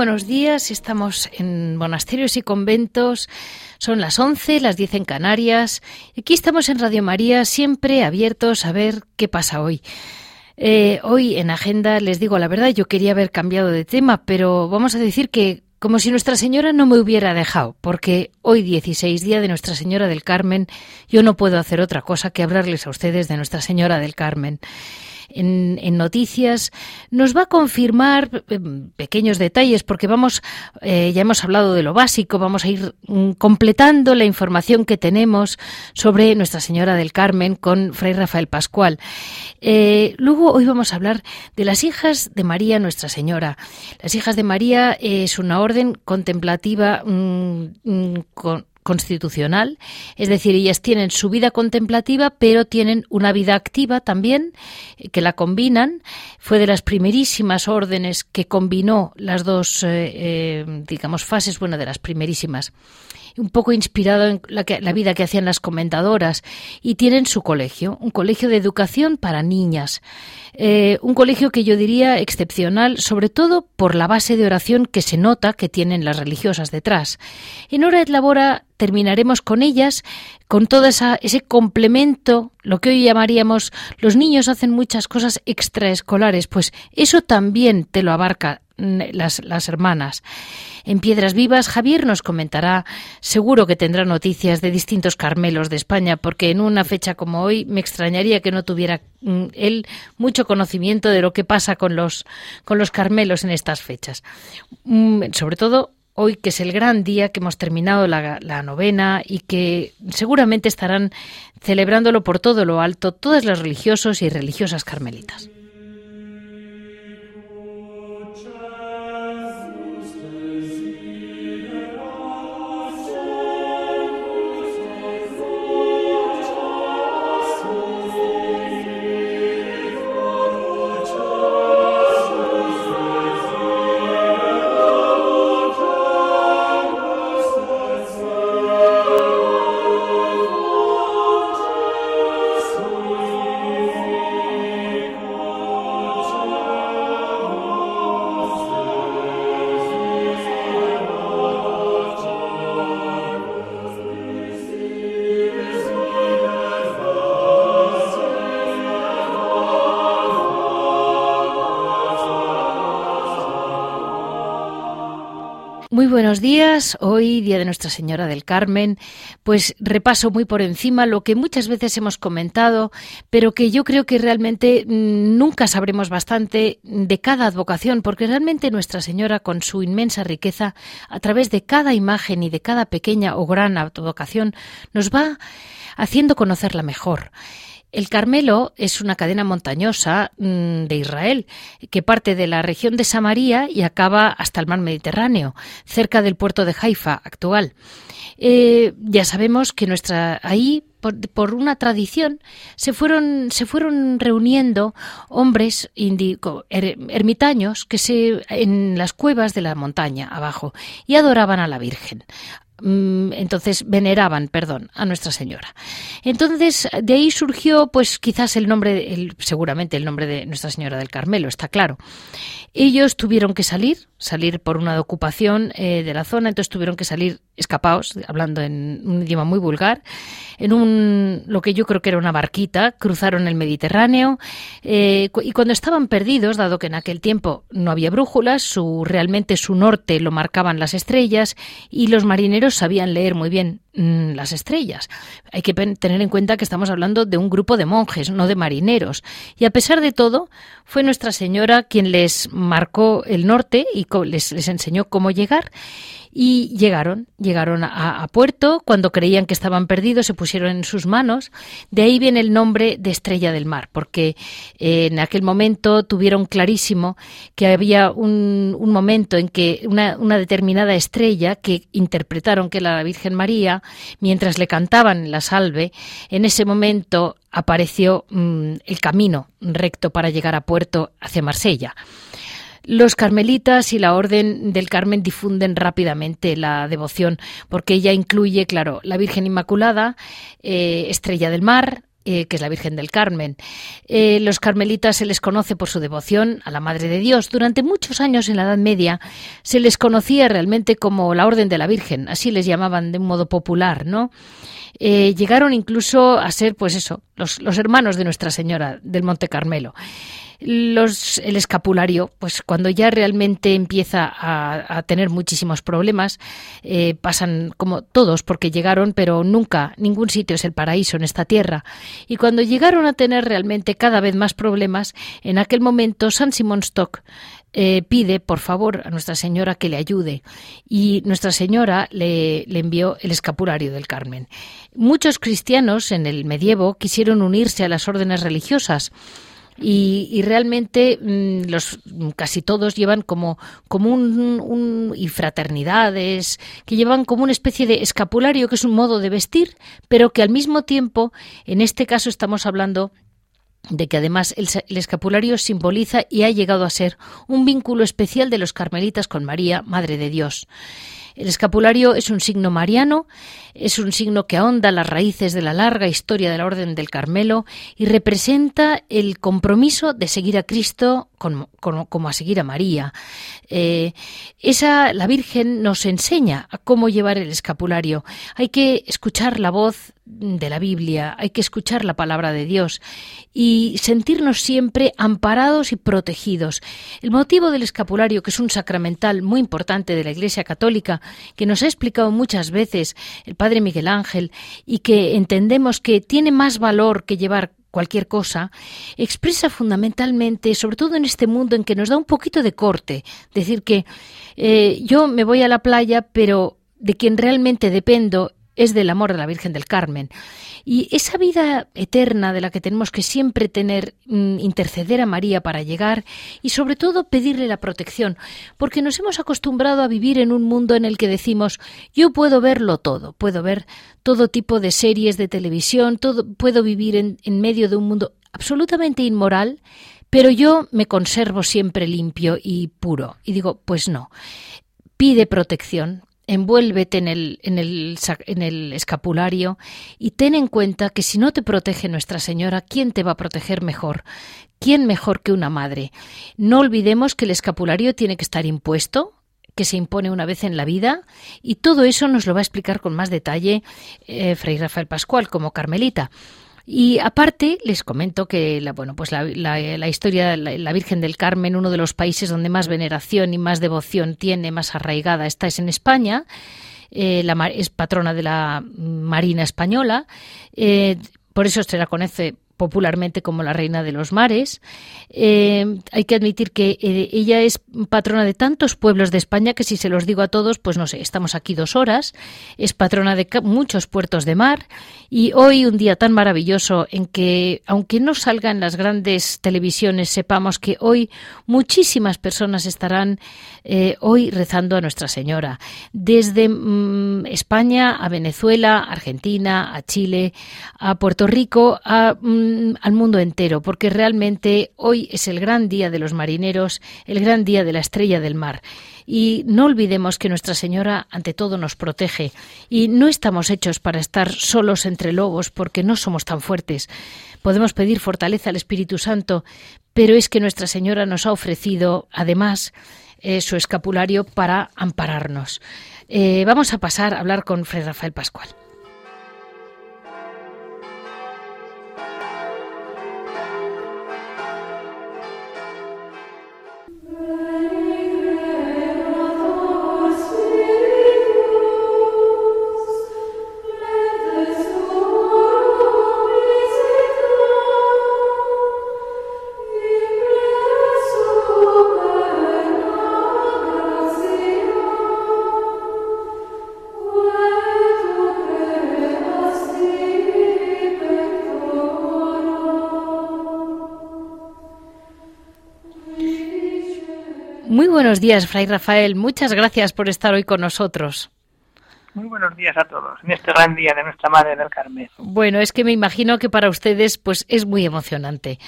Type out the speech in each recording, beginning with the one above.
Buenos días, estamos en monasterios y conventos, son las 11, las 10 en Canarias. Aquí estamos en Radio María, siempre abiertos a ver qué pasa hoy. Eh, hoy en agenda, les digo la verdad, yo quería haber cambiado de tema, pero vamos a decir que como si Nuestra Señora no me hubiera dejado, porque hoy 16 día de Nuestra Señora del Carmen, yo no puedo hacer otra cosa que hablarles a ustedes de Nuestra Señora del Carmen en, noticias, nos va a confirmar eh, pequeños detalles, porque vamos, eh, ya hemos hablado de lo básico, vamos a ir mm, completando la información que tenemos sobre Nuestra Señora del Carmen con Fray Rafael Pascual. Eh, luego hoy vamos a hablar de las hijas de María Nuestra Señora. Las hijas de María es una orden contemplativa mm, mm, con, constitucional, es decir, ellas tienen su vida contemplativa, pero tienen una vida activa también, eh, que la combinan. Fue de las primerísimas órdenes que combinó las dos, eh, eh, digamos, fases, bueno, de las primerísimas un poco inspirado en la, la, vida que hacían las comentadoras, y tienen su colegio, un colegio de educación para niñas, eh, un colegio que yo diría excepcional, sobre todo por la base de oración que se nota que tienen las religiosas detrás. En Hora et Labora terminaremos con ellas, con todo ese complemento, lo que hoy llamaríamos los niños hacen muchas cosas extraescolares, pues eso también te lo abarca las, las hermanas. En Piedras Vivas, Javier nos comentará, seguro que tendrá noticias de distintos Carmelos de España, porque en una fecha como hoy me extrañaría que no tuviera mm, él mucho conocimiento de lo que pasa con los, con los Carmelos en estas fechas. Mm, sobre todo hoy que es el gran día que hemos terminado la, la, novena y que seguramente estarán celebrándolo por todo lo alto todos los religiosos y religiosas carmelitas. Días. Hoy, Día de Nuestra Señora del Carmen, pues repaso muy por encima lo que muchas veces hemos comentado, pero que yo creo que realmente mm, nunca sabremos bastante de cada advocación, porque realmente Nuestra Señora, con su inmensa riqueza, a través de cada imagen y de cada pequeña o gran advocación, nos va haciendo conocerla mejor. El Carmelo es una cadena montañosa mm, de Israel que parte de la región de Samaria y acaba hasta el mar Mediterráneo, cerca del puerto de Haifa actual. Eh, ya sabemos que nuestra ahí por, una tradición se fueron se fueron reuniendo hombres er, ermitaños que se en las cuevas de la montaña abajo y adoraban a la Virgen entonces veneraban, perdón, a Nuestra Señora. Entonces, de ahí surgió, pues quizás el nombre, seguramente el nombre de Nuestra Señora del Carmelo, está claro. Ellos tuvieron que salir, salir por una ocupación eh, de la zona, entonces tuvieron que salir escapados, hablando en un idioma muy vulgar, en un lo que yo creo que era una barquita, cruzaron el Mediterráneo eh, y cuando estaban perdidos, dado que en aquel tiempo no había brújulas, su realmente su norte lo marcaban las estrellas y los marineros sabían leer muy bien mm, las estrellas. Hay que tener en cuenta que estamos hablando de un grupo de monjes, no de marineros. Y a pesar de todo, fue Nuestra Señora quien les marcó el norte y les, les enseñó cómo llegar y llegaron, llegaron a, puerto, cuando creían que estaban perdidos se pusieron en sus manos, de ahí viene el nombre de Estrella del Mar, porque eh, en aquel momento tuvieron clarísimo que había un, momento en que una, una, determinada estrella que interpretaron que era la Virgen María, mientras le cantaban la salve, en ese momento apareció mm, el camino recto para llegar a puerto hacia Marsella. Los carmelitas y la Orden del Carmen difunden rápidamente la devoción, porque ella incluye, claro, la Virgen Inmaculada, eh, Estrella del Mar, eh, que es la Virgen del Carmen. Eh, los carmelitas se les conoce por su devoción a la Madre de Dios. Durante muchos años en la Edad Media se les conocía realmente como la Orden de la Virgen, así les llamaban de un modo popular, ¿no? llegaron incluso a ser, pues eso, los, los hermanos de Nuestra Señora del Monte Carmelo los, el escapulario, pues cuando ya realmente empieza a, tener muchísimos problemas, eh, pasan como todos, porque llegaron, pero nunca, ningún sitio es el paraíso en esta tierra. Y cuando llegaron a tener realmente cada vez más problemas, en aquel momento San Simón Stock eh, pide, por favor, a Nuestra Señora que le ayude. Y Nuestra Señora le, le, envió el escapulario del Carmen. Muchos cristianos en el medievo quisieron unirse a las órdenes religiosas y, realmente mm, los casi todos llevan como, como un, y fraternidades que llevan como una especie de escapulario que es un modo de vestir, pero que al mismo tiempo, en este caso estamos hablando de que además el, escapulario simboliza y ha llegado a ser un vínculo especial de los carmelitas con María, Madre de Dios. El escapulario es un signo mariano, es un signo que ahonda las raíces de la larga historia de la Orden del Carmelo y representa el compromiso de seguir a Cristo como, a seguir a María. Eh, esa, la Virgen nos enseña a cómo llevar el escapulario. Hay que escuchar la voz de la Biblia, hay que escuchar la palabra de Dios y sentirnos siempre amparados y protegidos. El motivo del escapulario, que es un sacramental muy importante de la Iglesia Católica, que nos ha explicado muchas veces el Padre Miguel Ángel y que entendemos que tiene más valor que llevar cualquier cosa, expresa fundamentalmente, sobre todo en este mundo en que nos da un poquito de corte, decir que eh, yo me voy a la playa, pero de quien realmente dependo es del amor de la Virgen del Carmen. Y esa vida eterna de la que tenemos que siempre tener, mm, interceder a María para llegar y sobre todo pedirle la protección, porque nos hemos acostumbrado a vivir en un mundo en el que decimos yo puedo verlo todo, puedo ver todo tipo de series de televisión, todo, puedo vivir en, en medio de un mundo absolutamente inmoral, pero yo me conservo siempre limpio y puro. Y digo, pues no. Pide protección, envuélvete en el, en, el, en el escapulario y ten en cuenta que si no te protege Nuestra Señora, ¿quién te va a proteger mejor? ¿Quién mejor que una madre? No olvidemos que el escapulario tiene que estar impuesto, que se impone una vez en la vida y todo eso nos lo va a explicar con más detalle eh, Fray Rafael Pascual como Carmelita. Y aparte, les comento que la, bueno, pues la, la, historia, la, la, Virgen del Carmen, uno de los países donde más veneración y más devoción tiene, más arraigada, está es en España. Eh, es patrona de la Marina Española. Eh, por eso se la conoce popularmente como la reina de los mares. Eh, hay que admitir que eh, ella es patrona de tantos pueblos de España que si se los digo a todos, pues no sé, estamos aquí dos horas. Es patrona de muchos puertos de mar y hoy un día tan maravilloso en que, aunque no salgan las grandes televisiones, sepamos que hoy muchísimas personas estarán eh, hoy rezando a Nuestra Señora. Desde mm, España a Venezuela, Argentina, a Chile, a Puerto Rico, a mm, al mundo entero, porque realmente hoy es el gran día de los marineros, el gran día de la estrella del mar. Y no olvidemos que Nuestra Señora ante todo nos protege y no estamos hechos para estar solos entre lobos porque no somos tan fuertes. Podemos pedir fortaleza al Espíritu Santo, pero es que Nuestra Señora nos ha ofrecido, además, eh, su escapulario para ampararnos. Eh, vamos a pasar a hablar con Fray Rafael Pascual. Buenos días, Fray Rafael. Muchas gracias por estar hoy con nosotros. Muy buenos días a todos en este gran día de nuestra Madre del Carmen. Bueno, es que me imagino que para ustedes pues es muy emocionante.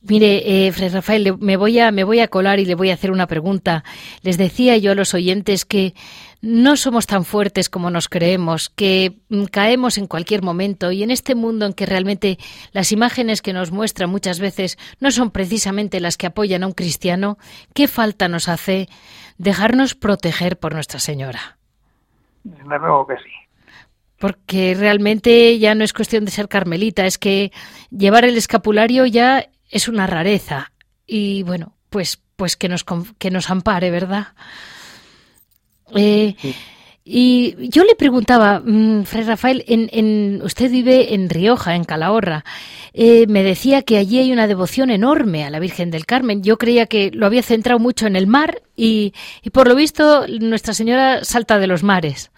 Mire, eh, Fray Rafael, me voy, a, me voy a colar y le voy a hacer una pregunta. Les decía yo a los oyentes que no somos tan fuertes como nos creemos, que mm, caemos en cualquier momento y en este mundo en que realmente las imágenes que nos muestran muchas veces no son precisamente las que apoyan a un cristiano, ¿qué falta nos hace dejarnos proteger por Nuestra Señora? Desde luego que sí. Porque realmente ya no es cuestión de ser carmelita, es que llevar el escapulario ya es una rareza y bueno, pues pues que nos que nos ampare, ¿verdad? Eh, y yo le preguntaba, mm, Fray Rafael, en, usted vive en Rioja, en Calahorra. Eh, me decía que allí hay una devoción enorme a la Virgen del Carmen. Yo creía que lo había centrado mucho en el mar y, y por lo visto Nuestra Señora salta de los mares.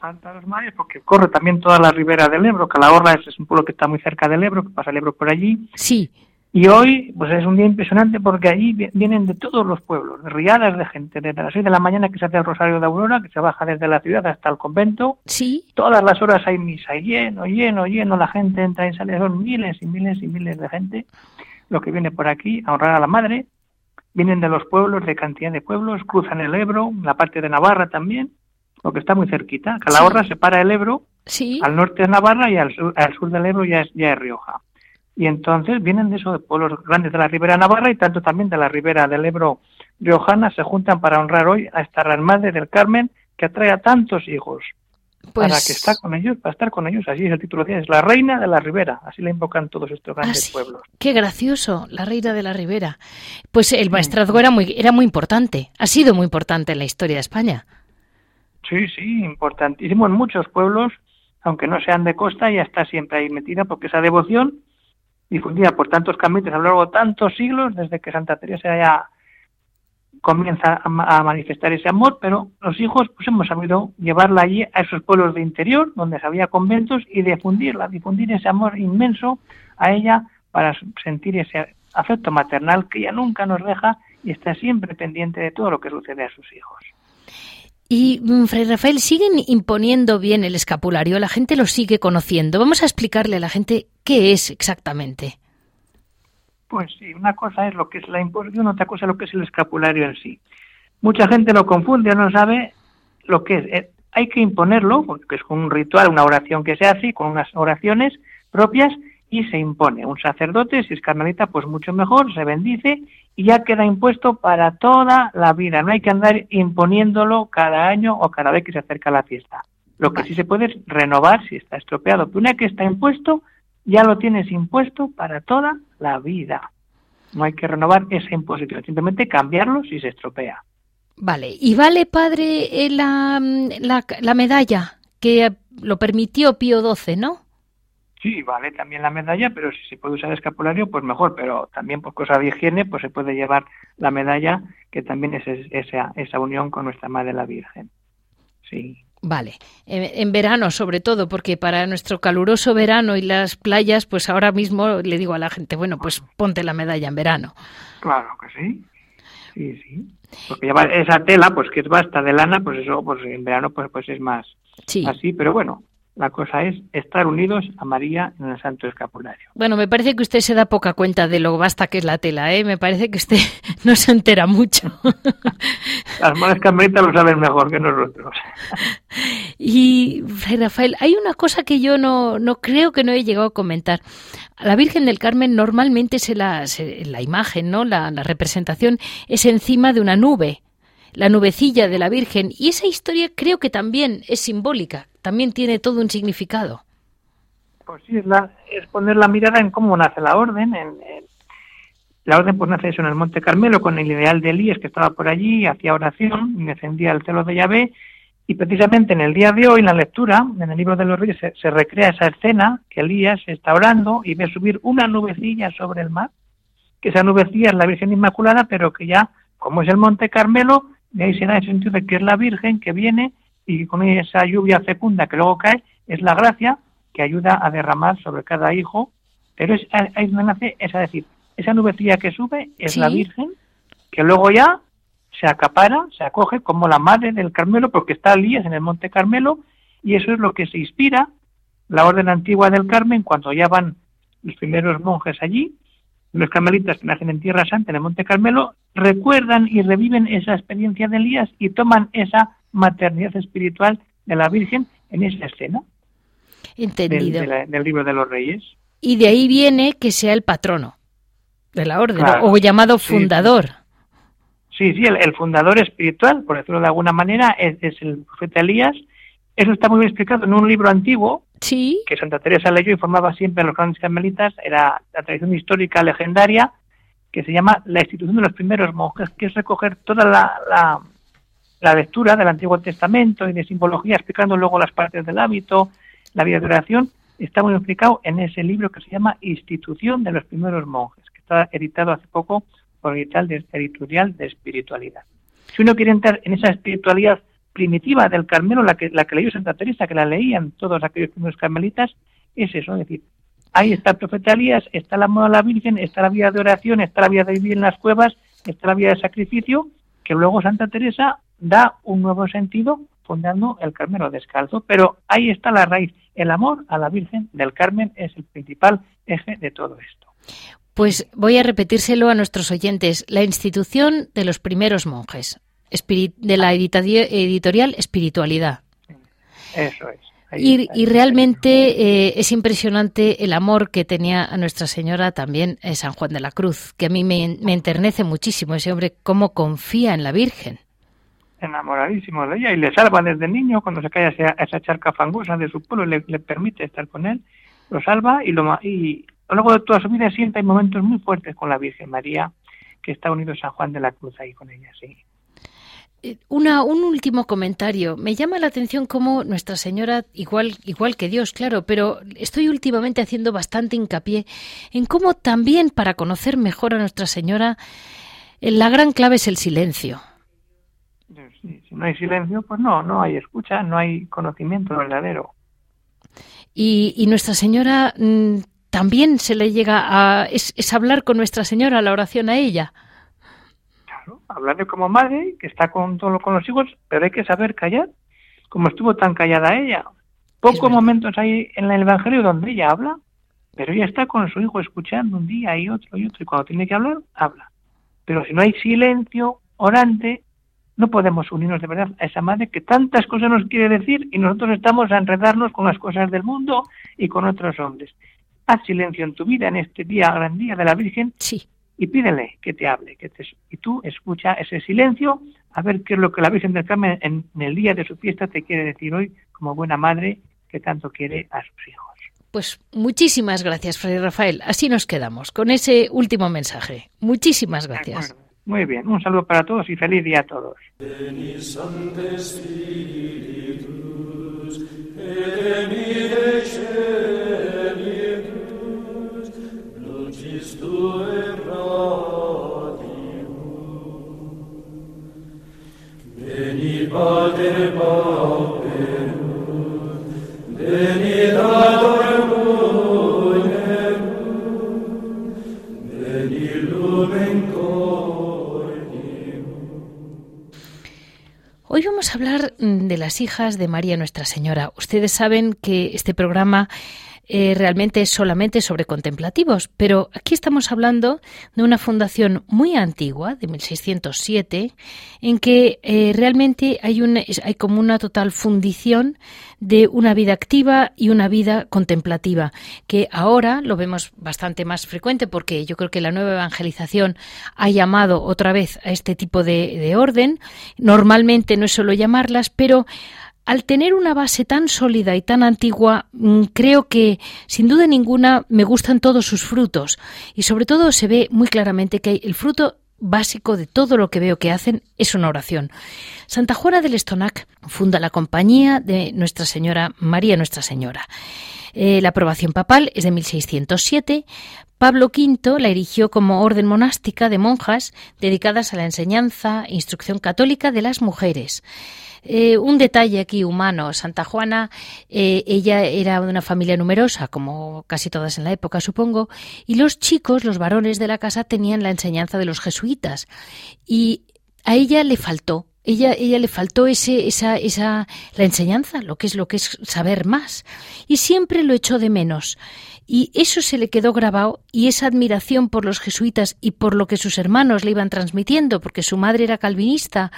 Salta de los mares porque corre también toda la ribera del Ebro. Calahorra es, es un pueblo que está muy cerca del Ebro, que pasa el Ebro por allí. Sí. Y hoy, pues es un día impresionante porque allí vienen de todos los pueblos, riadas de gente, desde las seis de la mañana que se hace el Rosario de Aurora, que se baja desde la ciudad hasta el convento. Sí. Todas las horas hay misa, lleno, lleno, lleno, la gente entra y sale, son miles y miles y miles de gente lo que viene por aquí a honrar a la Madre. Vienen de los pueblos, de cantidad de pueblos, cruzan el Ebro, la parte de Navarra también, lo que está muy cerquita. Calahorra separa el Ebro, sí. al norte es Navarra y al sur, al sur del Ebro ya es, ya es Rioja y entonces vienen de esos pueblos grandes de la Ribera Navarra y tanto también de la Ribera del Ebro riojana se juntan para honrar hoy a esta gran madre del Carmen que atrae a tantos hijos para Pues que está con ellos, para estar con ellos, así es el título que es la reina de la Ribera, así la invocan todos estos Ah, grandes sí. pueblos. Qué gracioso, la reina de la Ribera. Pues el maestrazgo era muy, era muy importante, ha sido muy importante en la historia de España. Sí, sí, importantísimo en muchos pueblos, aunque no sean de costa, ya está siempre ahí metida porque esa devoción difundida por tantos caminos a lo largo de tantos siglos, desde que Santa Teresa ya comienza a manifestar ese amor, pero los hijos pues hemos sabido llevarla allí a esos pueblos de interior, donde había conventos, y difundirla, difundir ese amor inmenso a ella para sentir ese afecto maternal que ella nunca nos deja y está siempre pendiente de todo lo que sucede a sus hijos. Y, mm, Fray Rafael, siguen imponiendo bien el escapulario, la gente lo sigue conociendo. Vamos a explicarle a la gente qué es exactamente. Pues sí, una cosa es lo que es la imposición, otra cosa es lo que es el escapulario en sí. Mucha gente lo confunde o no sabe lo que es. Eh, hay que imponerlo, porque es un ritual, una oración que se hace, con unas oraciones propias, y se impone. Un sacerdote, si es carmelita, pues mucho mejor, se bendice y ya queda impuesto para toda la vida. No hay que andar imponiéndolo cada año o cada vez que se acerca la fiesta. Lo que sí se puede es renovar si está estropeado. Pero una vez que está impuesto, ya lo tienes impuesto para toda la vida. No hay que renovar esa imposición, simplemente cambiarlo si se estropea. Vale, ¿y vale, padre, eh, la, mm, la, la medalla que eh, lo permitió Pío XII, no? Sí, vale también la medalla, pero si se puede usar escapulario, pues mejor. Pero también por cosa de higiene, pues se puede llevar la medalla, que también es es- esa, esa unión con nuestra Madre la Virgen. Sí. Vale, en, en verano sobre todo, porque para nuestro caluroso verano y las playas, pues ahora mismo le digo a la gente, bueno, pues ponte la medalla en verano. Claro que sí. Sí, sí. Porque llevar esa tela, pues que es basta de lana, pues eso, pues en verano, pues, pues es más Sí, así. Pero bueno, la cosa es estar unidos a María en el Santo Escapulario. Bueno, me parece que usted se da poca cuenta de lo basta que es la tela, ¿eh? Me parece que usted no se entera mucho. Las madres carmelitas lo saben mejor que nosotros. Y, Rafael, hay una cosa que yo no, no creo que no he llegado a comentar. A la Virgen del Carmen normalmente se la, la imagen, ¿no? La, la representación es encima de una nube la nubecilla de la Virgen. Y esa historia creo que también es simbólica, también tiene todo un significado. Pues sí, es, la, es poner la mirada en cómo nace la orden. En, la orden pues nace eso en el Monte Carmelo con el ideal de Elías que estaba por allí, hacía oración, y defendía el celo de Yahvé. Y precisamente en el día de hoy, en la lectura, en el libro de los Reyes, se, se recrea esa escena que Elías está orando y ve subir una nubecilla sobre el mar, que esa nubecilla es la Virgen Inmaculada, pero que ya, como es el Monte Carmelo, de ahí se da el sentido de que es la Virgen que viene y con esa lluvia fecunda que luego cae, es la gracia que ayuda a derramar sobre cada hijo, pero es ahí donde nace, es decir, esa nubecilla que sube es la Virgen, que luego ya se acapara, se acoge como la madre del Carmelo, porque está Elías en el Monte Carmelo, y eso es lo que se inspira la orden antigua del Carmen cuando ya van los primeros monjes allí, los carmelitas que nacen en Tierra Santa, en el Monte Carmelo, recuerdan y reviven esa experiencia de Elías y toman esa maternidad espiritual de la Virgen en esa escena. Entendido. Del, libro de los Reyes. Y de ahí viene que sea el patrono de la orden, o llamado fundador. Sí, sí, el, fundador espiritual, por decirlo de alguna manera, es, el profeta Elías. Eso está muy bien explicado en un libro antiguo sí. que Santa Teresa leyó y formaba siempre a los grandes carmelitas. Era la tradición histórica legendaria que se llama La institución de los primeros monjes, que es recoger toda la, la, lectura del Antiguo Testamento y de simbología, explicando luego las partes del hábito, la vida de oración, está muy explicado en ese libro que se llama Institución de los primeros monjes, que está editado hace poco por el editorial de espiritualidad. Si uno quiere entrar en esa espiritualidad primitiva del Carmelo, la que, la que leyó Santa Teresa, que la leían todos aquellos primeros carmelitas, es eso, es decir, Ahí está el profeta Elías, está la moda de la Virgen, está la vida de oración, está la vida de vivir en las cuevas, está la vida de sacrificio, que luego Santa Teresa da un nuevo sentido fundando el Carmelo descalzo. Pero ahí está la raíz. El amor a la Virgen del Carmen es el principal eje de todo esto. Pues voy a repetírselo a nuestros oyentes. La institución de los primeros monjes, de la editorial Espiritualidad. Eso es y, realmente eh, es impresionante el amor que tenía a Nuestra Señora también eh, San Juan de la Cruz, que a mí me, enternece muchísimo ese hombre, cómo confía en la Virgen. Enamoradísimo de ella y le salva desde niño cuando se cae a esa, charca fangosa de su pueblo, le, le, permite estar con él, lo salva y, lo, y a lo largo de toda su vida siempre hay momentos muy fuertes con la Virgen María, que está unido San Juan de la Cruz ahí con ella, sí. Eh, una, un último comentario. Me llama la atención cómo Nuestra Señora, igual, igual que Dios, claro, pero estoy últimamente haciendo bastante hincapié en cómo también para conocer mejor a Nuestra Señora, eh, la gran clave es el silencio. si no hay silencio, pues no, no hay escucha, no hay conocimiento verdadero. Y, y Nuestra Señora mm, también se le llega a... Es, es hablar con Nuestra Señora, la oración a ella hablarle como madre, que está con, todo, con los hijos, pero hay que saber callar, como estuvo tan callada ella. Pocos momentos hay en el Evangelio donde ella habla, pero ella está con su hijo escuchando un día y otro y otro, y cuando tiene que hablar, habla. Pero si no hay silencio orante, no podemos unirnos de verdad a esa madre que tantas cosas nos quiere decir y nosotros estamos a enredarnos con las cosas del mundo y con otros hombres. Haz silencio en tu vida en este día, gran día de la Virgen, sí y pídele que te hable, que te, y tú escucha ese silencio a ver qué es lo que la Virgen del Carmen en, el día de su fiesta te quiere decir hoy como buena madre que tanto quiere a sus hijos. Pues muchísimas gracias, Fray Rafael. Así nos quedamos con ese último mensaje. Muchísimas gracias. Muy bien, un saludo para todos y feliz día a todos. Hoy vamos a hablar de las hijas de María Nuestra Señora. Ustedes saben que este programa eh, realmente es solamente sobre contemplativos, pero aquí estamos hablando de una fundación muy antigua, de 1607, en que eh, realmente hay, hay como una total fundición de una vida activa y una vida contemplativa, que ahora lo vemos bastante más frecuente porque yo creo que la nueva evangelización ha llamado otra vez a este tipo de orden. Normalmente no es solo llamarlas, pero al tener una base tan sólida y tan antigua, mm, creo que, sin duda ninguna, me gustan todos sus frutos. Y sobre todo se ve muy claramente que el fruto básico de todo lo que veo que hacen es una oración. Santa Juana del Estonac funda la compañía de Nuestra Señora, María Nuestra Señora. Eh, la aprobación papal es de 1607. Pablo V la erigió como orden monástica de monjas dedicadas a la enseñanza e instrucción católica de las mujeres. Eh, un detalle aquí humano. Santa Juana, eh, ella era de una familia numerosa, como casi todas en la época, supongo, y los chicos, los varones de la casa, tenían la enseñanza de los jesuitas. Y a ella le faltó ella, ella le faltó ese, esa, esa, la enseñanza, lo que es lo que es saber más. Y siempre lo echó de menos. Y eso se le quedó grabado y esa admiración por los jesuitas y por lo que sus hermanos le iban transmitiendo, porque su madre era calvinista,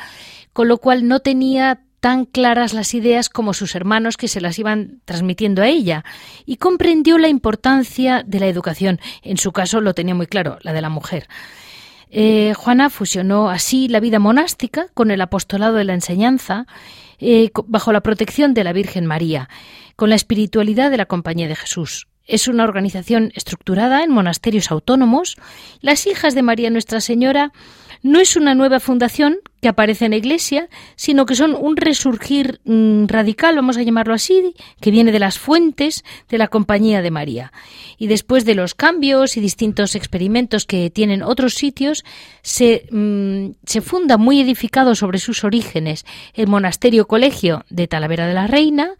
con lo cual no tenía tan claras las ideas como sus hermanos que se las iban transmitiendo a ella, y comprendió la importancia de la educación. En su caso lo tenía muy claro, la de la mujer. Eh, Juana fusionó así la vida monástica con el apostolado de la enseñanza, eh, bajo la protección de la Virgen María, con la espiritualidad de la Compañía de Jesús. Es una organización estructurada en monasterios autónomos. Las hijas de María Nuestra Señora no es una nueva fundación que aparece en la Iglesia, sino que son un resurgir mm, radical, vamos a llamarlo así, que viene de las fuentes de la Compañía de María. Y después de los cambios y distintos experimentos que tienen otros sitios, mm, se funda muy edificado sobre sus orígenes el monasterio colegio de Talavera de la Reina,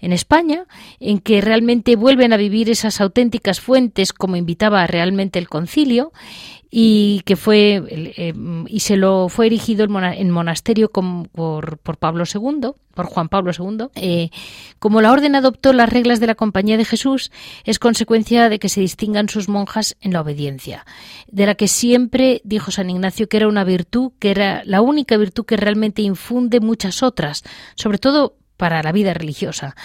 en España, en que realmente vuelven a vivir esas auténticas fuentes como invitaba realmente el concilio y que fue eh, y se lo fue erigido en monasterio por, por, Pablo II, por Juan Pablo II. Eh, como la orden adoptó las reglas de la Compañía de Jesús, es consecuencia de que se distingan sus monjas en la obediencia, de la que siempre dijo San Ignacio que era una virtud, que era la única virtud que realmente infunde muchas otras, sobre todo para la vida religiosa.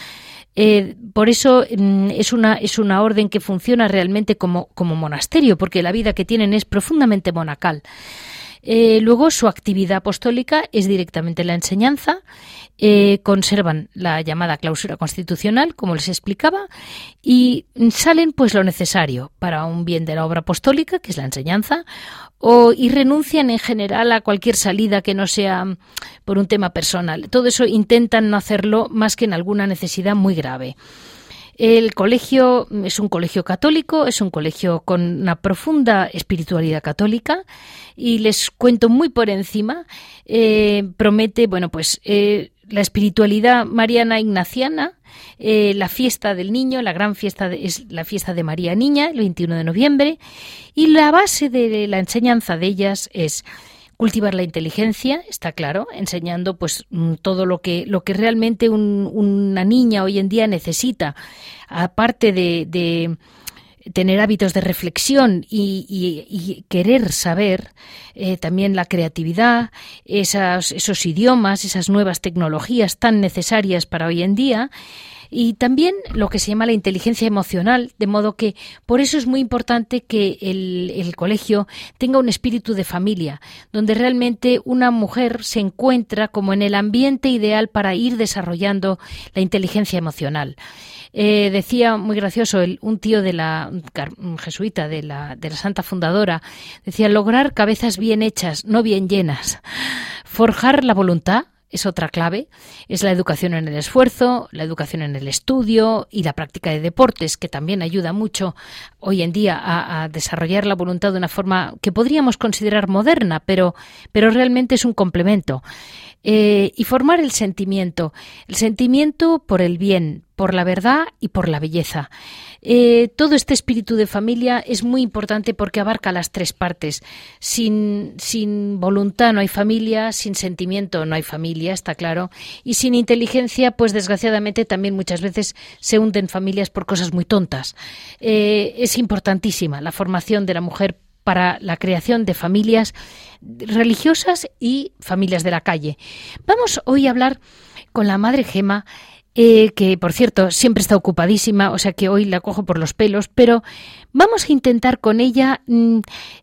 Eh, por eso mm, es, una, es una orden que funciona realmente como, como monasterio, porque la vida que tienen es profundamente monacal. Eh, luego su actividad apostólica es directamente la enseñanza, eh, conservan la llamada clausura constitucional, como les explicaba, y salen pues lo necesario para un bien de la obra apostólica, que es la enseñanza, o, y renuncian en general a cualquier salida que no sea por un tema personal. Todo eso intentan no hacerlo más que en alguna necesidad muy grave. El colegio es un colegio católico, es un colegio con una profunda espiritualidad católica y les cuento muy por encima. Eh, promete, bueno, pues eh, la espiritualidad mariana ignaciana, eh, la fiesta del niño, la gran fiesta es la fiesta de María Niña, el 21 de noviembre, y la base de la enseñanza de ellas es cultivar la inteligencia, está claro, enseñando pues mm, todo lo que lo que realmente una niña hoy en día necesita, aparte de, tener hábitos de reflexión y, querer saber, eh, también la creatividad, esas, esos idiomas, esas nuevas tecnologías tan necesarias para hoy en día, y también lo que se llama la inteligencia emocional, de modo que por eso es muy importante que el, colegio tenga un espíritu de familia, donde realmente una mujer se encuentra como en el ambiente ideal para ir desarrollando la inteligencia emocional. Eh, decía muy gracioso el, un tío de la jesuita de la, de la Santa Fundadora, decía lograr cabezas bien hechas, no bien llenas, forjar la voluntad, es otra clave, es la educación en el esfuerzo, la educación en el estudio y la práctica de deportes, que también ayuda mucho hoy en día a, desarrollar la voluntad de una forma que podríamos considerar moderna, pero, pero realmente es un complemento. eh, y formar el sentimiento, el sentimiento por el bien, por la verdad y por la belleza. Eh, todo este espíritu de familia es muy importante porque abarca las tres partes. Sin, sin voluntad no hay familia, sin sentimiento no hay familia, está claro, y sin inteligencia, pues desgraciadamente también muchas veces se hunden familias por cosas muy tontas. Eh, es importantísima la formación de la mujer para la creación de familias religiosas y familias de la calle. Vamos hoy a hablar con la Madre Gema eh, que por cierto siempre está ocupadísima, o sea que hoy la cojo por los pelos, pero vamos a intentar con ella mm,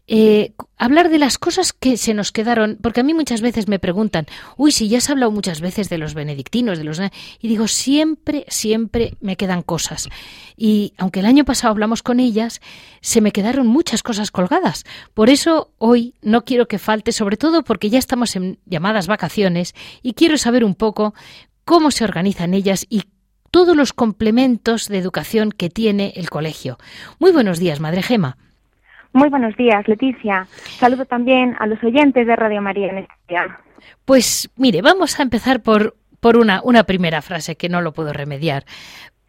eh, hablar de las cosas que se nos quedaron, porque a mí muchas veces me preguntan, uy, si ya has hablado muchas veces de los benedictinos, de los... Y digo, siempre, siempre me quedan cosas. Y aunque el año pasado hablamos con ellas, se me quedaron muchas cosas colgadas. Por eso hoy no quiero que falte, sobre todo porque ya estamos en llamadas vacaciones y quiero saber un poco cómo se organizan ellas y todos los complementos de educación que tiene el colegio. Muy buenos días, Madre Gema. Muy buenos días, Leticia. Saludo también a los oyentes de Radio María en este día. Pues mire, vamos a empezar por, por una, una primera frase que no lo puedo remediar.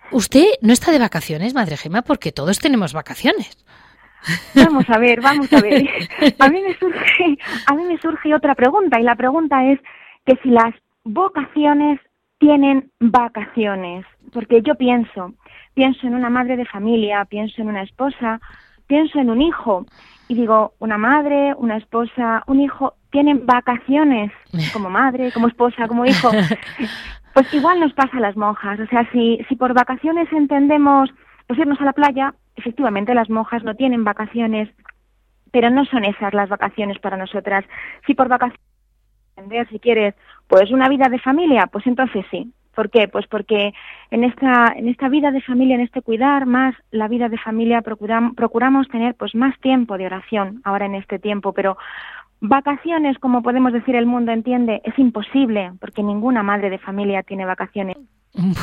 Usted no está de vacaciones, Madre Gema, porque todos tenemos vacaciones. Vamos a ver, vamos a ver. A mí me surge, a mí me surge otra pregunta y la pregunta es que si las vocaciones tienen vacaciones, porque yo pienso, pienso en una madre de familia, pienso en una esposa, pienso en un hijo y digo, una madre, una esposa, un hijo tienen vacaciones como madre, como esposa, como hijo. Pues igual nos pasa a las monjas, o sea, si, si por vacaciones entendemos pues irnos a la playa, efectivamente las monjas no tienen vacaciones, pero no son esas las vacaciones para nosotras. Si por vacaciones entender, si quieres, pues una vida de familia, pues entonces sí. ¿Por qué? Pues porque en esta, en esta vida de familia, en este cuidar más la vida de familia, procuramos, procuramos tener pues más tiempo de oración ahora en este tiempo, pero vacaciones, como podemos decir el mundo entiende, es imposible, porque ninguna madre de familia tiene vacaciones.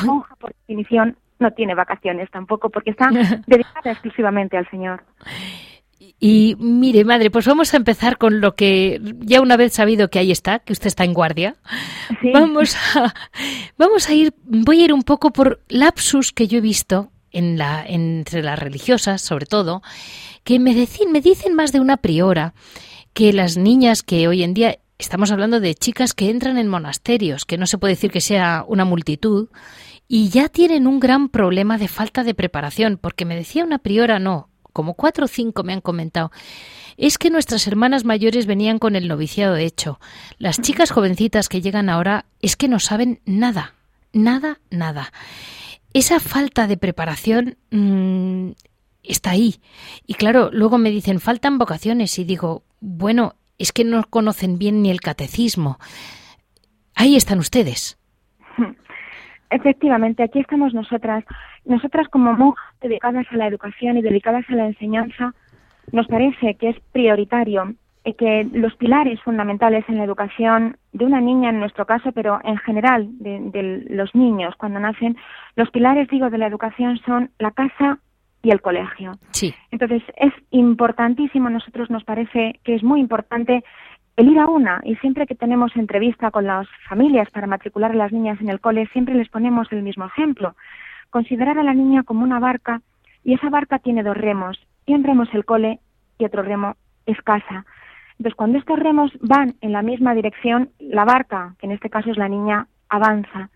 Monja, por definición, no tiene vacaciones tampoco, porque está dedicada exclusivamente al Señor. Y mire, madre, pues vamos a empezar con lo que ya una vez sabido que ahí está, que usted está en guardia. Vamos a vamos a ir voy a ir un poco por lapsus que yo he visto en la entre las religiosas, sobre todo, que me dicen me dicen más de una priora que las niñas que hoy en día estamos hablando de chicas que entran en monasterios, que no se puede decir que sea una multitud, y ya tienen un gran problema de falta de preparación, porque me decía una priora, no, como cuatro o cinco me han comentado, es que nuestras hermanas mayores venían con el noviciado hecho. Las chicas jovencitas que llegan ahora es que no saben nada, nada, nada. Esa falta de preparación mm, está ahí. Y claro, luego me dicen, faltan vocaciones y digo, bueno, es que no conocen bien ni el catecismo. Ahí están ustedes. Efectivamente, aquí estamos nosotras. Nosotras como monjas dedicadas a la educación y dedicadas a la enseñanza, nos parece que es prioritario que los pilares fundamentales en la educación de una niña en nuestro caso, pero en general de, los niños cuando nacen, los pilares, digo, de la educación son la casa y el colegio. Sí. Entonces, es importantísimo, a nosotros nos parece que es muy importante el ir a una, y siempre que tenemos entrevista con las familias para matricular a las niñas en el cole, siempre les ponemos el mismo ejemplo. Considerar a la niña como una barca, y esa barca tiene dos remos, y un remo es el cole y otro remo es casa. Entonces, cuando estos remos van en la misma dirección, la barca, que en este caso es la niña, avanza.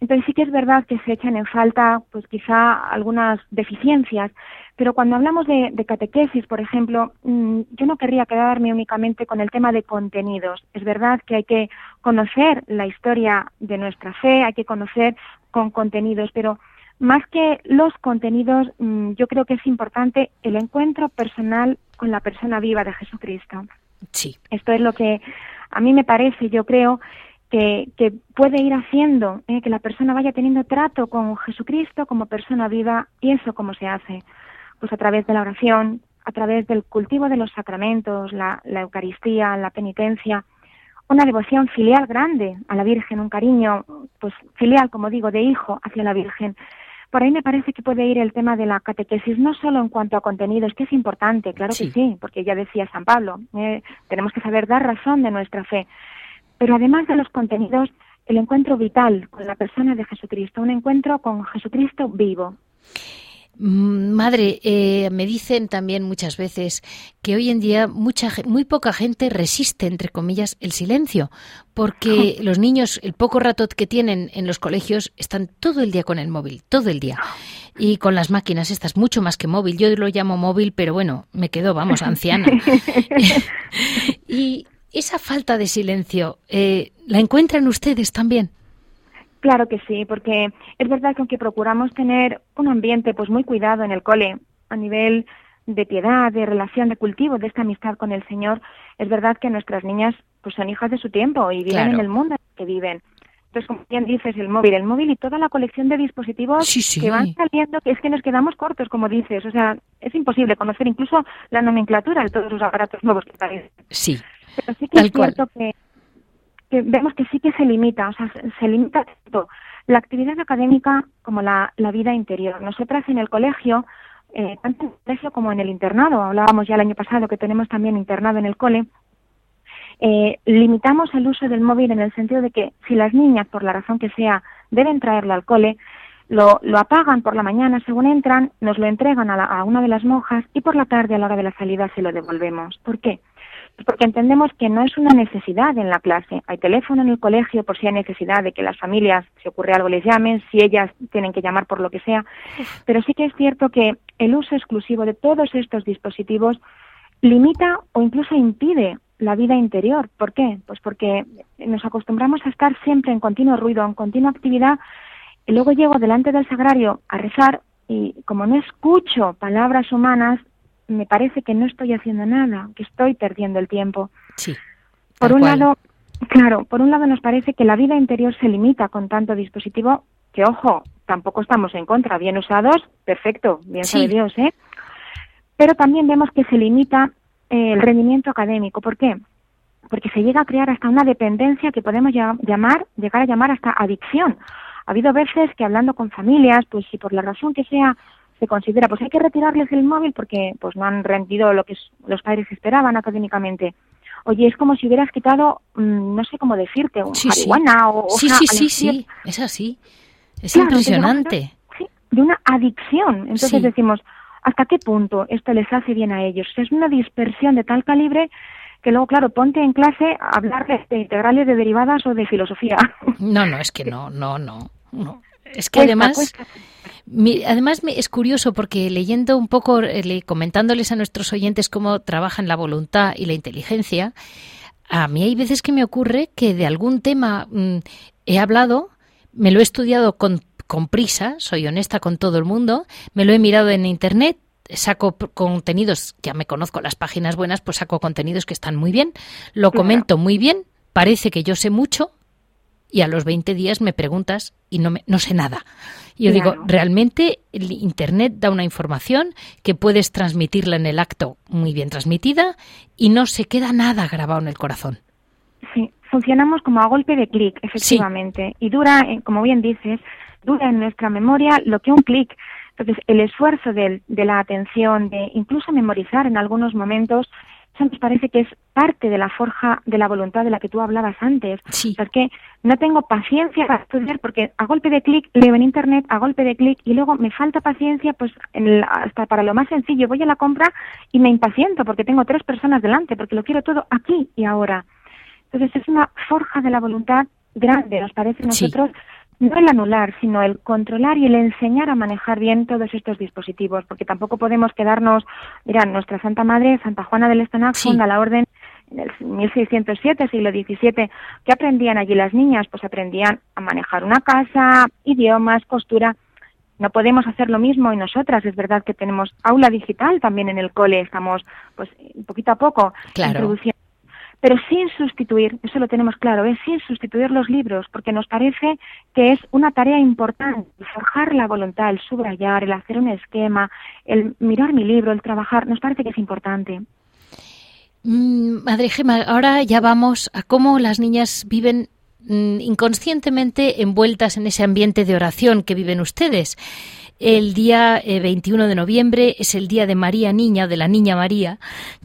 Entonces sí que es verdad que se echan en falta, pues quizá algunas deficiencias, pero cuando hablamos de, catequesis, por ejemplo, mm, yo no querría quedarme únicamente con el tema de contenidos. Es verdad que hay que conocer la historia de nuestra fe, hay que conocer con contenidos, pero más que los contenidos, mm, yo creo que es importante el encuentro personal con la persona viva de Jesucristo. Sí. Esto es lo que a mí me parece, yo creo, que, puede ir haciendo, ¿eh? que la persona vaya teniendo trato con Jesucristo como persona viva y eso cómo se hace, pues a través de la oración, a través del cultivo de los sacramentos, la, la Eucaristía, la penitencia, una devoción filial grande a la Virgen, un cariño, pues filial, como digo, de hijo hacia la Virgen. Por ahí me parece que puede ir el tema de la catequesis, no solo en cuanto a contenidos, que es importante, claro que sí, porque ya decía San Pablo, ¿eh? tenemos que saber dar razón de nuestra fe, pero además de los contenidos, el encuentro vital con la persona de Jesucristo, un encuentro con Jesucristo vivo. Mm, madre, eh, me dicen también muchas veces que hoy en día mucha, muy poca gente resiste, entre comillas, el silencio, porque los niños, el poco rato que tienen en los colegios, están todo el día con el móvil, todo el día. Y con las máquinas estas, mucho más que móvil. Yo lo llamo móvil, pero bueno, me quedo, vamos, anciana. y esa falta de silencio, eh, ¿la encuentran ustedes también? Claro que sí, porque es verdad que aunque procuramos tener un ambiente pues muy cuidado en el cole, a nivel de piedad, de relación, de cultivo, de esta amistad con el Señor, es verdad que nuestras niñas pues son hijas de su tiempo y viven en el mundo en el que viven. Entonces, como bien dices, el móvil, el móvil y toda la colección de dispositivos que van saliendo, que es que nos quedamos cortos, como dices. O sea, es imposible conocer incluso la nomenclatura de todos los aparatos nuevos que salen. Sí. Pero sí que es cierto que vemos que sí que se limita, o sea, se limita tanto la actividad académica como la, vida interior. Nosotras en el colegio, eh, tanto en el colegio como en el internado, hablábamos ya el año pasado que tenemos también internado en el cole, eh, limitamos el uso del móvil en el sentido de que si las niñas, por la razón que sea, deben traerlo al cole, lo, lo apagan por la mañana según entran, nos lo entregan a, a una de las monjas y por la tarde a la hora de la salida se lo devolvemos. ¿Por qué? Porque entendemos que no es una necesidad en la clase. Hay teléfono en el colegio por si hay necesidad de que las familias, si ocurre algo, les llamen, si ellas tienen que llamar por lo que sea. Pero sí que es cierto que el uso exclusivo de todos estos dispositivos limita o incluso impide la vida interior. ¿Por qué? Pues porque nos acostumbramos a estar siempre en continuo ruido, en continua actividad, y luego llego delante del sagrario a rezar y como no escucho palabras humanas, me parece que no estoy haciendo nada, que estoy perdiendo el tiempo. Sí. Por un lado, claro, por un lado nos parece que la vida interior se limita con tanto dispositivo, que ojo, tampoco estamos en contra, bien usados, perfecto, bien sabe Dios, ¿eh? Pero también vemos que se limita eh, el rendimiento académico. ¿Por qué? Porque se llega a crear hasta una dependencia que podemos llamar, llegar a llamar hasta adicción. Ha habido veces que hablando con familias, pues si por la razón que sea se considera, pues hay que retirarles el móvil porque pues no han rendido lo que los padres esperaban académicamente. Oye, es como si hubieras quitado, mm, no sé cómo decirte, un marihuana o... Sí, sí, sí, sí, es así. Es impresionante. Sí, de una adicción. Entonces decimos, ¿hasta qué punto esto les hace bien a ellos? Es una dispersión de tal calibre que luego, claro, ponte en clase a hablar de integrales de derivadas o de filosofía. No, no, es que no, no, no. no. Es que además... además es curioso porque leyendo un poco, eh, comentándoles a nuestros oyentes cómo trabajan la voluntad y la inteligencia, a mí hay veces que me ocurre que de algún tema mm, he hablado, me lo he estudiado con, con prisa, soy honesta con todo el mundo, me lo he mirado en internet, saco contenidos, ya me conozco las páginas buenas, pues saco contenidos que están muy bien, lo comento muy bien, parece que yo sé mucho, y a los 20 días me preguntas y no, me, no sé nada. Yo digo, realmente el Internet da una información que puedes transmitirla en el acto muy bien transmitida y no se queda nada grabado en el corazón. Sí, funcionamos como a golpe de clic, efectivamente. Y dura, eh, como bien dices, dura en nuestra memoria lo que un clic. Entonces, el esfuerzo de, de la atención, de incluso memorizar en algunos momentos, eso nos parece que es parte de la forja de la voluntad de la que tú hablabas antes. Sí. O que no tengo paciencia para estudiar porque a golpe de clic leo en internet, a golpe de clic y luego me falta paciencia pues hasta para lo más sencillo. Voy a la compra y me impaciento porque tengo tres personas delante, porque lo quiero todo aquí y ahora. Entonces es una forja de la voluntad grande, nos parece a nosotros no el anular, sino el controlar y el enseñar a manejar bien todos estos dispositivos, porque tampoco podemos quedarnos, mira, nuestra Santa Madre, Santa Juana del Estonac, funda la orden en el 1607, siglo XVII, ¿qué aprendían allí las niñas? Pues aprendían a manejar una casa, idiomas, costura. No podemos hacer lo mismo y nosotras. Es verdad que tenemos aula digital también en el cole, estamos pues poquito a poco introduciendo pero sin sustituir, eso lo tenemos claro, es sin sustituir los libros, porque nos parece que es una tarea importante, forjar la voluntad, el subrayar, el hacer un esquema, el mirar mi libro, el trabajar, nos parece que es importante. Mm, Madre Gema, ahora ya vamos a cómo las niñas viven mm, inconscientemente envueltas en ese ambiente de oración que viven ustedes. El día 21 eh, de noviembre es el día de María Niña, de la Niña María,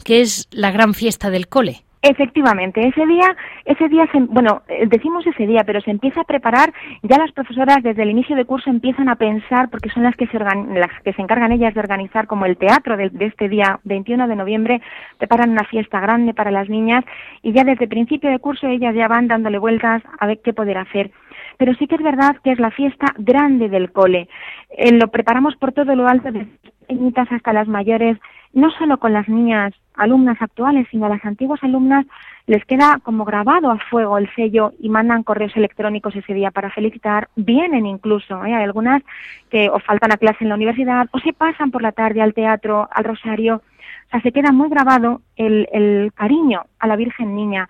que es la gran fiesta del cole Efectivamente, ese día, ese día, se, bueno, eh, decimos ese día, pero se empieza a preparar, ya las profesoras desde el inicio de curso empiezan a pensar, porque son las que se, las que se encargan ellas de organizar como el teatro de, de, este día 21 de noviembre, preparan una fiesta grande para las niñas y ya desde el principio de curso ellas ya van dándole vueltas a ver qué poder hacer. Pero sí que es verdad que es la fiesta grande del cole. Eh, lo preparamos por todo lo alto, desde pequeñitas hasta las mayores, no solo con las niñas alumnas actuales, sino a las antiguas alumnas les queda como grabado a fuego el sello y mandan correos electrónicos ese día para felicitar, vienen incluso, ¿eh? hay algunas que o faltan a clase en la universidad o se pasan por la tarde al teatro, al rosario, o sea, se queda muy grabado el, el cariño a la Virgen Niña.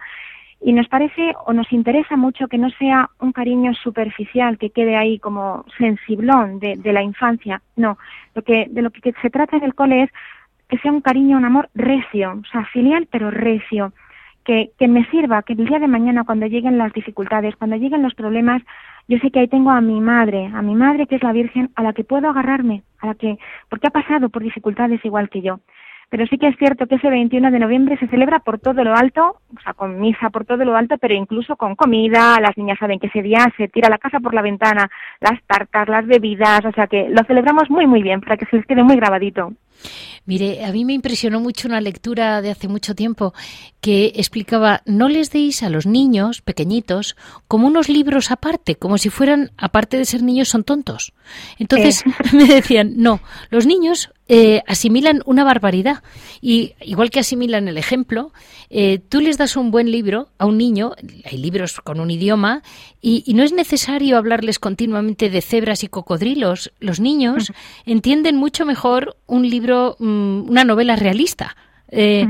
Y nos parece o nos interesa mucho que no sea un cariño superficial que quede ahí como sensiblón de, de la infancia. No, lo que, de lo que se trata en el cole es que sea un cariño, un amor recio, o sea, filial pero recio, que, que me sirva, que el día de mañana cuando lleguen las dificultades, cuando lleguen los problemas, yo sé que ahí tengo a mi madre, a mi madre que es la Virgen, a la que puedo agarrarme, a la que, porque ha pasado por dificultades igual que yo. Pero sí que es cierto que ese 21 de noviembre se celebra por todo lo alto, o sea, con misa por todo lo alto, pero incluso con comida. Las niñas saben que ese día se tira la casa por la ventana, las tartas, las bebidas, o sea que lo celebramos muy, muy bien para que se les quede muy grabadito. Mire, a mí me impresionó mucho una lectura de hace mucho tiempo que explicaba, no les deis a los niños pequeñitos como unos libros aparte, como si fueran, aparte de ser niños, son tontos. Entonces eh. me decían, no, los niños eh, asimilan una barbaridad y igual que asimilan el ejemplo, eh, tú les das un buen libro a un niño, hay libros con un idioma y, y no es necesario hablarles continuamente de cebras y cocodrilos. Los niños entienden mucho mejor un libro, mm, una novela realista. Eh,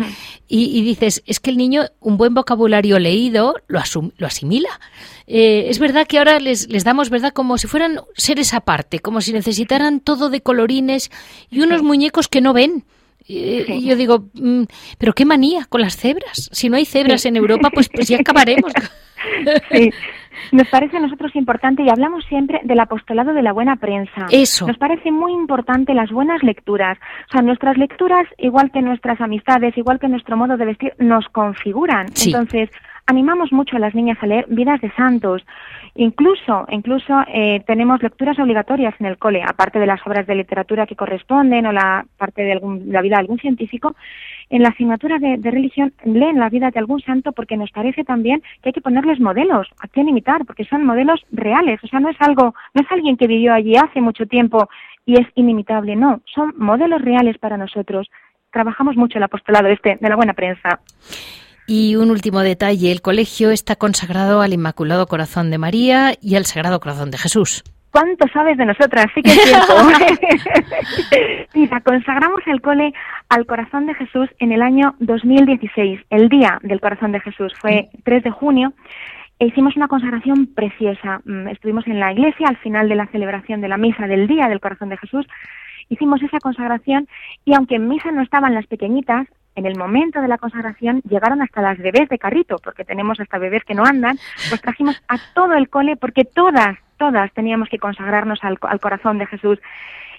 y, dices, es que el niño, un buen vocabulario leído, lo, lo asimila. Eh, es verdad que ahora les, les damos, ¿verdad?, como si fueran seres aparte, como si necesitaran todo de colorines y unos muñecos que no ven. Y yo digo, mm, pero qué manía con las cebras. Si no hay cebras en Europa, pues, pues ya acabaremos. Sí. Nos parece a nosotros importante y hablamos siempre del apostolado de la buena prensa. Eso. Nos parece muy importante las buenas lecturas. O sea, nuestras lecturas, igual que nuestras amistades, igual que nuestro modo de vestir, nos configuran. Entonces, animamos mucho a las niñas a leer vidas de santos. Incluso, incluso eh, tenemos lecturas obligatorias en el cole, aparte de las obras de literatura que corresponden o la parte de la vida de algún científico en la asignatura de, religión leen la vida de algún santo porque nos parece también que hay que ponerles modelos a quién imitar, porque son modelos reales, o sea, no es algo, no es alguien que vivió allí hace mucho tiempo y es inimitable, no, son modelos reales para nosotros. Trabajamos mucho el apostolado este de la buena prensa. Y un último detalle, el colegio está consagrado al Inmaculado Corazón de María y al Sagrado Corazón de Jesús. ¿Cuánto sabes de nosotras? Sí que es cierto. Mira, consagramos el cole al corazón de Jesús en el año 2016, el día del corazón de Jesús, fue 3 de junio. E hicimos una consagración preciosa. Mm, estuvimos en la iglesia al final de la celebración de la misa del Día del Corazón de Jesús. Hicimos esa consagración y aunque en misa no estaban las pequeñitas, en el momento de la consagración llegaron hasta las bebés de carrito, porque tenemos hasta bebés que no andan, pues trajimos a todo el cole porque todas todas teníamos que consagrarnos al, corazón de Jesús.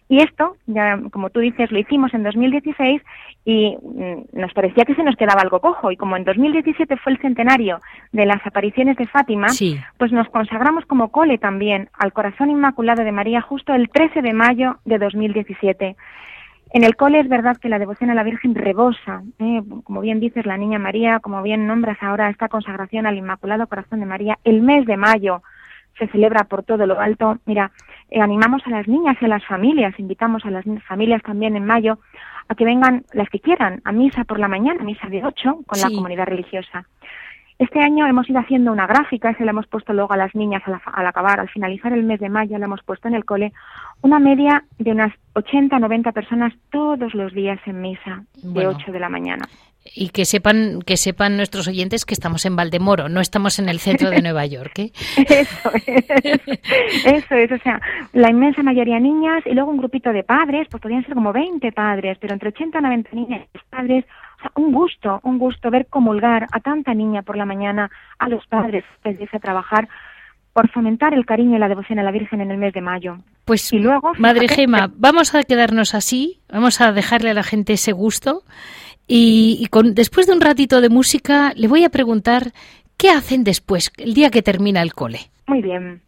Y esto, ya como tú dices, lo hicimos en 2016 y mm, nos parecía que se nos quedaba algo cojo. Y como en 2017 fue el centenario de las apariciones de Fátima, pues nos consagramos como cole también al corazón inmaculado de María justo el 13 de mayo de 2017. En el cole es verdad que la devoción a la Virgen rebosa, ¿eh? como bien dices, la Niña María, como bien nombras ahora esta consagración al Inmaculado Corazón de María, el mes de mayo se celebra por todo lo alto. Mira, eh, animamos a las niñas y a las familias, invitamos a las familias también en mayo a que vengan las que quieran a misa por la mañana, misa de 8 con la comunidad religiosa. Este año hemos ido haciendo una gráfica, se la hemos puesto luego a las niñas al, acabar, al finalizar el mes de mayo, la hemos puesto en el cole, una media de unas 80, 90 personas todos los días en misa, de 8 de la mañana. Y que sepan, que sepan nuestros oyentes que estamos en Valdemoro, no estamos en el centro de Nueva York. ¿eh? Eso es, eso es, o sea, la inmensa mayoría niñas y luego un grupito de padres, pues podrían ser como 20 padres, pero entre 80 y 90 niñas y padres, o sea, un gusto, un gusto ver comulgar a tanta niña por la mañana, a los padres que a trabajar, por fomentar el cariño y la devoción a la Virgen en el mes de mayo. Pues, y luego, Madre Gema, vamos a quedarnos así, vamos a dejarle a la gente ese gusto Y, con, después de un ratito de música, le voy a preguntar qué hacen después, el día que termina el cole. Muy bien.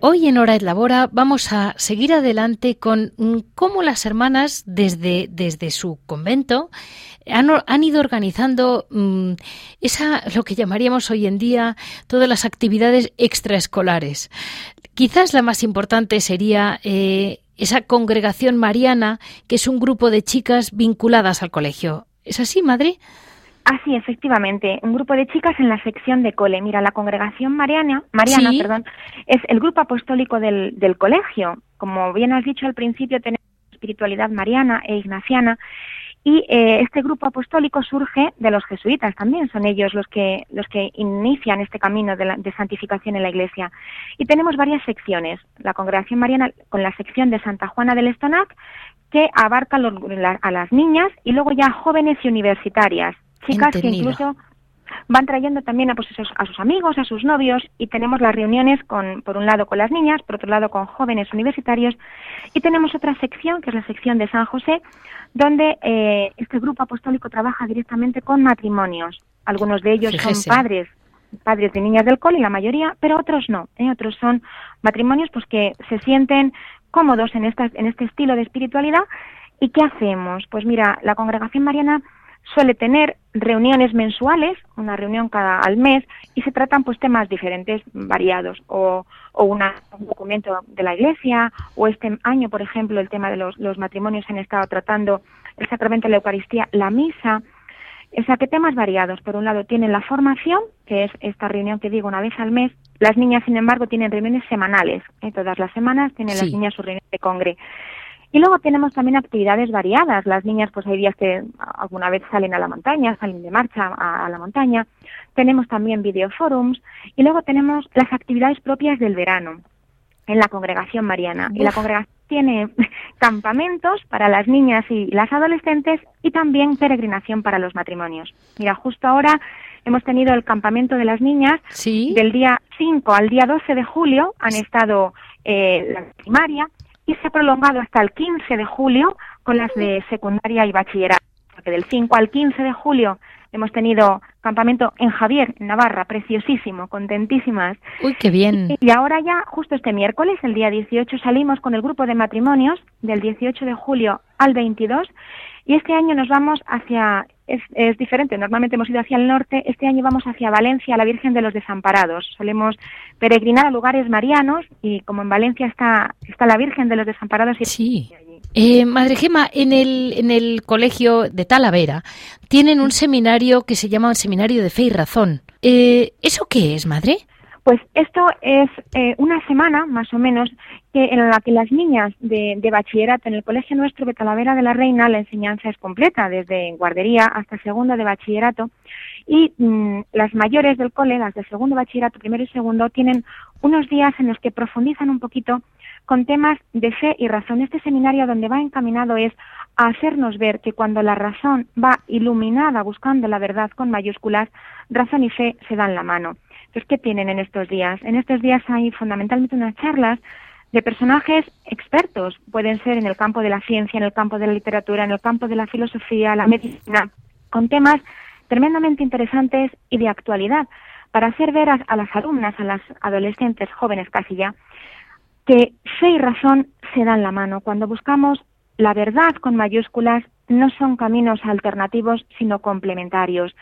Hoy en Hora de Labora vamos a seguir adelante con mm, cómo las hermanas desde, desde su convento han, han ido organizando mm, esa lo que llamaríamos hoy en día todas las actividades extraescolares. Quizás la más importante sería eh, esa congregación mariana, que es un grupo de chicas vinculadas al colegio. ¿Es así, madre? Ah, sí, efectivamente, un grupo de chicas en la sección de cole. Mira, la congregación mariana, mariana perdón, es el grupo apostólico del, del colegio. Como bien has dicho al principio, tenemos espiritualidad mariana e ignaciana y eh, este grupo apostólico surge de los jesuitas también, son ellos los que, los que inician este camino de, de, santificación en la Iglesia. Y tenemos varias secciones. La Congregación Mariana con la sección de Santa Juana del Estonac, que abarca a las niñas y luego ya jóvenes y universitarias chicas que incluso van trayendo también a, pues, a sus amigos, a sus novios y tenemos las reuniones con, por un lado con las niñas, por otro lado con jóvenes universitarios y tenemos otra sección que es la sección de San José donde eh, este grupo apostólico trabaja directamente con matrimonios. Algunos de ellos son padres padres de niñas del cole, la mayoría, pero otros no. ¿eh? Otros son matrimonios pues que se sienten cómodos en, esta, en este estilo de espiritualidad. ¿Y qué hacemos? Pues mira, la congregación mariana suele tener reuniones mensuales, una reunión cada al mes, y se tratan pues temas diferentes, variados, o, o un documento de la Iglesia, o este año, por ejemplo, el tema de los, los matrimonios han estado tratando el sacramento de la Eucaristía, la misa, o sea, que temas variados. Por un lado tienen la formación, que es esta reunión que digo una vez al mes. Las niñas, sin embargo, tienen reuniones semanales. ¿eh? Todas las semanas tienen las niñas su reunión de congre. Y luego tenemos también actividades variadas. Las niñas, pues hay días que alguna vez salen a la montaña, salen de marcha a, la montaña. Tenemos también videoforums y luego tenemos las actividades propias del verano en la congregación mariana. Y la congregación tiene campamentos para las niñas y las adolescentes y también peregrinación para los matrimonios. Mira, justo ahora hemos tenido el campamento de las niñas del día 5 al día 12 de julio. Han estado eh, la primaria y se ha prolongado hasta el 15 de julio con las de secundaria y bachillerato. Que del 5 al 15 de julio hemos tenido campamento en Javier, en Navarra, preciosísimo, contentísimas. Uy, qué bien. Y ahora ya, justo este miércoles, el día 18, salimos con el grupo de matrimonios del 18 de julio al 22 y este año nos vamos hacia es, diferente. Normalmente hemos ido hacia el norte, este año vamos hacia Valencia, a la Virgen de los Desamparados. Solemos peregrinar a lugares marianos y como en Valencia está, está la Virgen de los Desamparados. Y sí. Eh, Madre Gema, en el, en el colegio de Talavera tienen un seminario que se llama el Seminario de Fe y Razón. Eh, ¿Eso qué es, Madre? Pues esto es eh, una semana, más o menos, que en la que las niñas de, bachillerato en el colegio nuestro de Talavera de la Reina la enseñanza es completa, desde guardería hasta segundo de bachillerato, y mm, las mayores del cole, las de segundo bachillerato, primero y segundo, tienen unos días en los que profundizan un poquito con temas de fe y razón. Este seminario donde va encaminado es a hacernos ver que cuando la razón va iluminada buscando la verdad con mayúsculas, razón y fe se dan la mano. ¿Qué tienen en estos días? En estos días hay fundamentalmente unas charlas de personajes expertos, pueden ser en el campo de la ciencia, en el campo de la literatura, en el campo de la filosofía, la medicina, con temas tremendamente interesantes y de actualidad, para hacer ver a, las alumnas, a las adolescentes, jóvenes casi ya, que fe y razón se dan la mano. Cuando buscamos la verdad con mayúsculas, no son caminos alternativos, sino complementarios.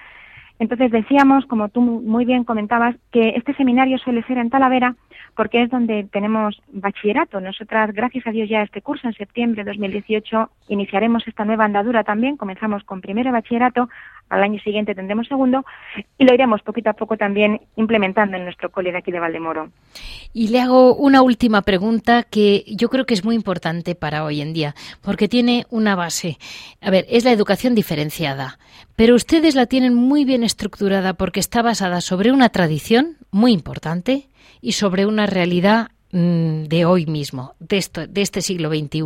Entonces decíamos, como tú muy bien comentabas, que este seminario suele ser en Talavera porque es donde tenemos bachillerato. Nosotras, gracias a Dios, ya este curso en septiembre de 2018 iniciaremos esta nueva andadura también. Comenzamos con primero bachillerato, al año siguiente tendremos segundo y lo iremos poquito a poco también implementando en nuestro cole de aquí de Valdemoro. Y le hago una última pregunta que yo creo que es muy importante para hoy en día, porque tiene una base. A ver, es la educación diferenciada, pero ustedes la tienen muy bien estructurada porque está basada sobre una tradición muy importante y sobre una realidad mm, de hoy mismo, de, esto, de este siglo XXI.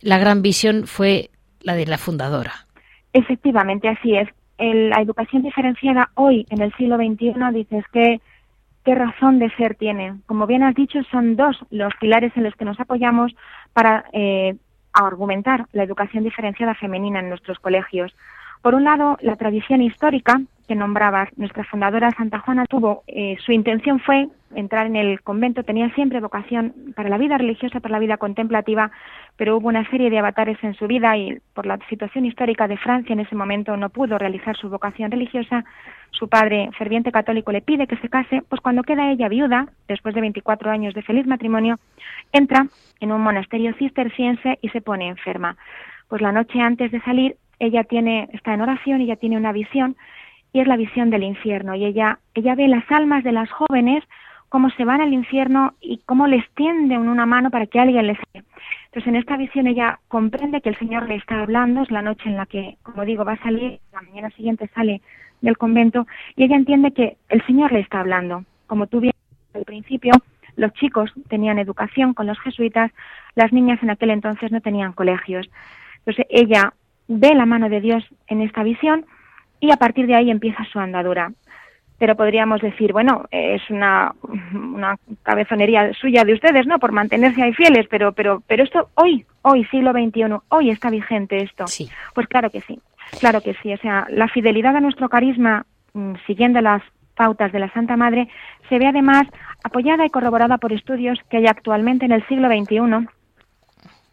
La gran visión fue la de la fundadora. Efectivamente, así es. la educación diferenciada hoy, en el siglo XXI, dices que qué razón de ser tiene. Como bien has dicho, son dos los pilares en los que nos apoyamos para eh, argumentar la educación diferenciada femenina en nuestros colegios. Por un lado, la tradición histórica que nombrabas, nuestra fundadora Santa Juana tuvo, eh, su intención fue entrar en el convento, tenía siempre vocación para la vida religiosa, para la vida contemplativa, pero hubo una serie de avatares en su vida y por la situación histórica de Francia en ese momento no pudo realizar su vocación religiosa. Su padre, ferviente católico, le pide que se case, pues cuando queda ella viuda, después de 24 años de feliz matrimonio, entra en un monasterio cisterciense y se pone enferma. Pues la noche antes de salir, ella tiene, está en oración, ella tiene una visión y es la visión del infierno y ella, ella ve las almas de las jóvenes cómo se van al infierno y cómo les tienden una mano para que alguien les Entonces en esta visión ella comprende que el Señor le está hablando, es la noche en la que, como digo, va a salir, la mañana siguiente sale del convento y ella entiende que el Señor le está hablando. Como tú bien al principio, los chicos tenían educación con los jesuitas, las niñas en aquel entonces no tenían colegios. Entonces ella ve la mano de Dios en esta visión y a partir de ahí empieza su andadura. Pero podríamos decir, bueno, es una, una cabezonería suya de ustedes, ¿no? Por mantenerse ahí fieles, pero, pero, pero esto hoy, hoy, siglo XXI, hoy está vigente esto. Sí. Pues claro que sí, claro que sí. O sea, la fidelidad a nuestro carisma, mm, siguiendo las pautas de la Santa Madre, se ve además apoyada y corroborada por estudios que hay actualmente en el siglo XXI